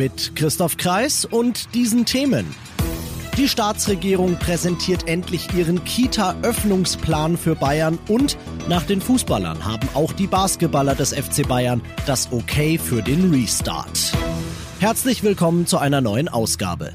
Mit Christoph Kreis und diesen Themen. Die Staatsregierung präsentiert endlich ihren Kita-Öffnungsplan für Bayern und nach den Fußballern haben auch die Basketballer des FC Bayern das Okay für den Restart. Herzlich willkommen zu einer neuen Ausgabe.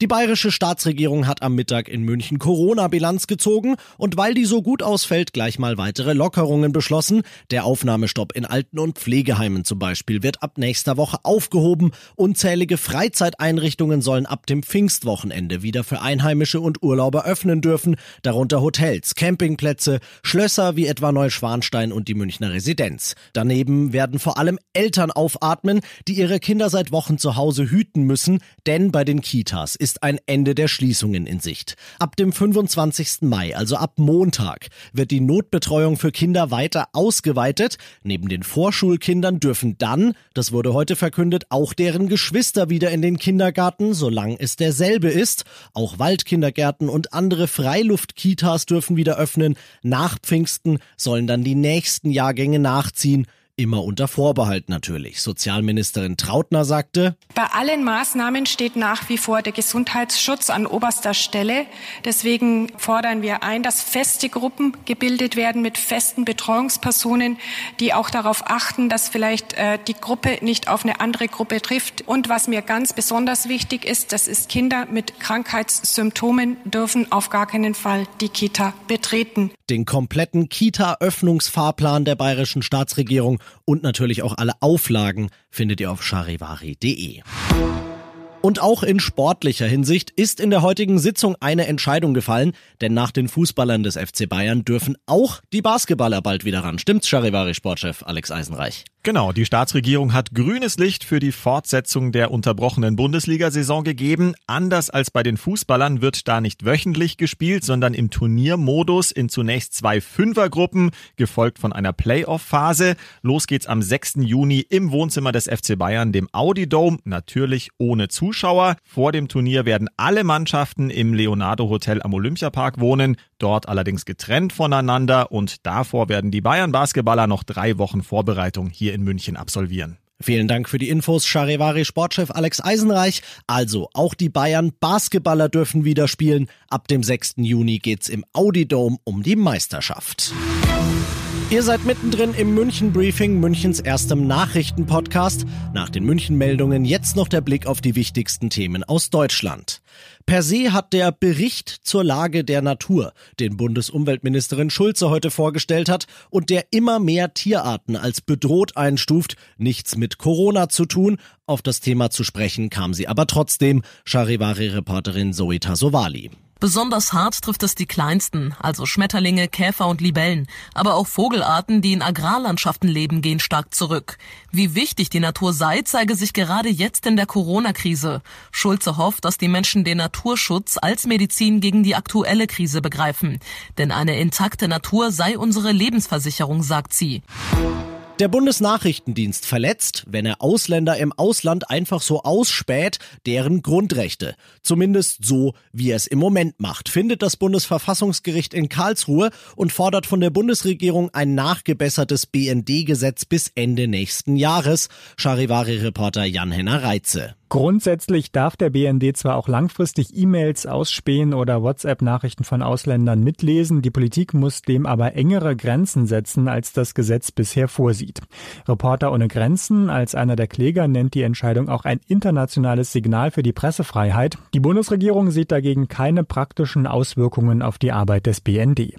Die bayerische Staatsregierung hat am Mittag in München Corona-Bilanz gezogen und weil die so gut ausfällt, gleich mal weitere Lockerungen beschlossen. Der Aufnahmestopp in Alten- und Pflegeheimen zum Beispiel wird ab nächster Woche aufgehoben. Unzählige Freizeiteinrichtungen sollen ab dem Pfingstwochenende wieder für Einheimische und Urlauber öffnen dürfen, darunter Hotels, Campingplätze, Schlösser wie etwa Neuschwanstein und die Münchner Residenz. Daneben werden vor allem Eltern aufatmen, die ihre Kinder seit Wochen zu Hause hüten müssen, denn bei den Kitas ist ein Ende der Schließungen in Sicht. Ab dem 25. Mai, also ab Montag, wird die Notbetreuung für Kinder weiter ausgeweitet. Neben den Vorschulkindern dürfen dann, das wurde heute verkündet, auch deren Geschwister wieder in den Kindergarten, solange es derselbe ist. Auch Waldkindergärten und andere Freiluftkitas dürfen wieder öffnen. Nach Pfingsten sollen dann die nächsten Jahrgänge nachziehen. Immer unter Vorbehalt natürlich. Sozialministerin Trautner sagte, Bei allen Maßnahmen steht nach wie vor der Gesundheitsschutz an oberster Stelle. Deswegen fordern wir ein, dass feste Gruppen gebildet werden mit festen Betreuungspersonen, die auch darauf achten, dass vielleicht äh, die Gruppe nicht auf eine andere Gruppe trifft. Und was mir ganz besonders wichtig ist, das ist Kinder mit Krankheitssymptomen dürfen auf gar keinen Fall die Kita betreten. Den kompletten Kita-Öffnungsfahrplan der bayerischen Staatsregierung und natürlich auch alle Auflagen findet ihr auf charivari.de. Und auch in sportlicher Hinsicht ist in der heutigen Sitzung eine Entscheidung gefallen, denn nach den Fußballern des FC Bayern dürfen auch die Basketballer bald wieder ran. Stimmt's, Charivari-Sportchef Alex Eisenreich? Genau, die Staatsregierung hat grünes Licht für die Fortsetzung der unterbrochenen Bundesliga-Saison gegeben. Anders als bei den Fußballern wird da nicht wöchentlich gespielt, sondern im Turniermodus in zunächst zwei Fünfergruppen, gefolgt von einer Playoff-Phase. Los geht's am 6. Juni im Wohnzimmer des FC Bayern, dem Audi Dome, natürlich ohne Zuschauer. Vor dem Turnier werden alle Mannschaften im Leonardo Hotel am Olympiapark wohnen, dort allerdings getrennt voneinander und davor werden die Bayern Basketballer noch drei Wochen Vorbereitung hier in München absolvieren. Vielen Dank für die Infos, Charivari Sportchef Alex Eisenreich. Also, auch die Bayern Basketballer dürfen wieder spielen. Ab dem 6. Juni geht's im Audi Dome um die Meisterschaft. Ihr seid mittendrin im München Briefing, Münchens erstem Nachrichtenpodcast. Nach den München Meldungen jetzt noch der Blick auf die wichtigsten Themen aus Deutschland. Per se hat der Bericht zur Lage der Natur, den Bundesumweltministerin Schulze heute vorgestellt hat und der immer mehr Tierarten als bedroht einstuft, nichts mit Corona zu tun. Auf das Thema zu sprechen kam sie aber trotzdem, Charivari-Reporterin Zoe Tasovali. Besonders hart trifft es die kleinsten, also Schmetterlinge, Käfer und Libellen. Aber auch Vogelarten, die in Agrarlandschaften leben, gehen stark zurück. Wie wichtig die Natur sei, zeige sich gerade jetzt in der Corona-Krise. Schulze hofft, dass die Menschen den Naturschutz als Medizin gegen die aktuelle Krise begreifen. Denn eine intakte Natur sei unsere Lebensversicherung, sagt sie. Der Bundesnachrichtendienst verletzt, wenn er Ausländer im Ausland einfach so ausspäht, deren Grundrechte. Zumindest so, wie er es im Moment macht, findet das Bundesverfassungsgericht in Karlsruhe und fordert von der Bundesregierung ein nachgebessertes BND-Gesetz bis Ende nächsten Jahres. Charivari-Reporter Jan-Henner Reitze. Grundsätzlich darf der BND zwar auch langfristig E-Mails ausspähen oder WhatsApp-Nachrichten von Ausländern mitlesen, die Politik muss dem aber engere Grenzen setzen, als das Gesetz bisher vorsieht. Reporter ohne Grenzen als einer der Kläger nennt die Entscheidung auch ein internationales Signal für die Pressefreiheit. Die Bundesregierung sieht dagegen keine praktischen Auswirkungen auf die Arbeit des BND.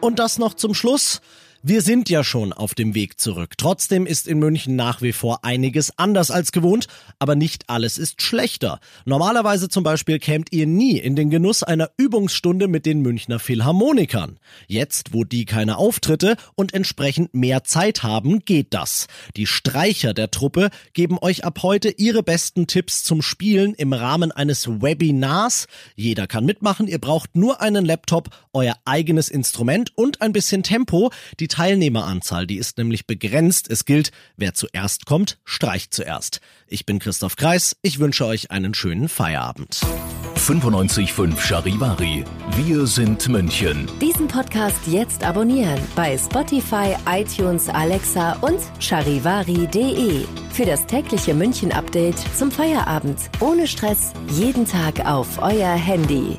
Und das noch zum Schluss. Wir sind ja schon auf dem Weg zurück. Trotzdem ist in München nach wie vor einiges anders als gewohnt, aber nicht alles ist schlechter. Normalerweise zum Beispiel kämt ihr nie in den Genuss einer Übungsstunde mit den Münchner Philharmonikern. Jetzt, wo die keine Auftritte und entsprechend mehr Zeit haben, geht das. Die Streicher der Truppe geben euch ab heute ihre besten Tipps zum Spielen im Rahmen eines Webinars. Jeder kann mitmachen, ihr braucht nur einen Laptop, euer eigenes Instrument und ein bisschen Tempo. Die Teilnehmeranzahl, die ist nämlich begrenzt. Es gilt, wer zuerst kommt, streicht zuerst. Ich bin Christoph Kreis. Ich wünsche euch einen schönen Feierabend. 95.5 Charivari. Wir sind München. Diesen Podcast jetzt abonnieren bei Spotify, iTunes, Alexa und charivari.de. Für das tägliche München-Update zum Feierabend. Ohne Stress. Jeden Tag auf euer Handy.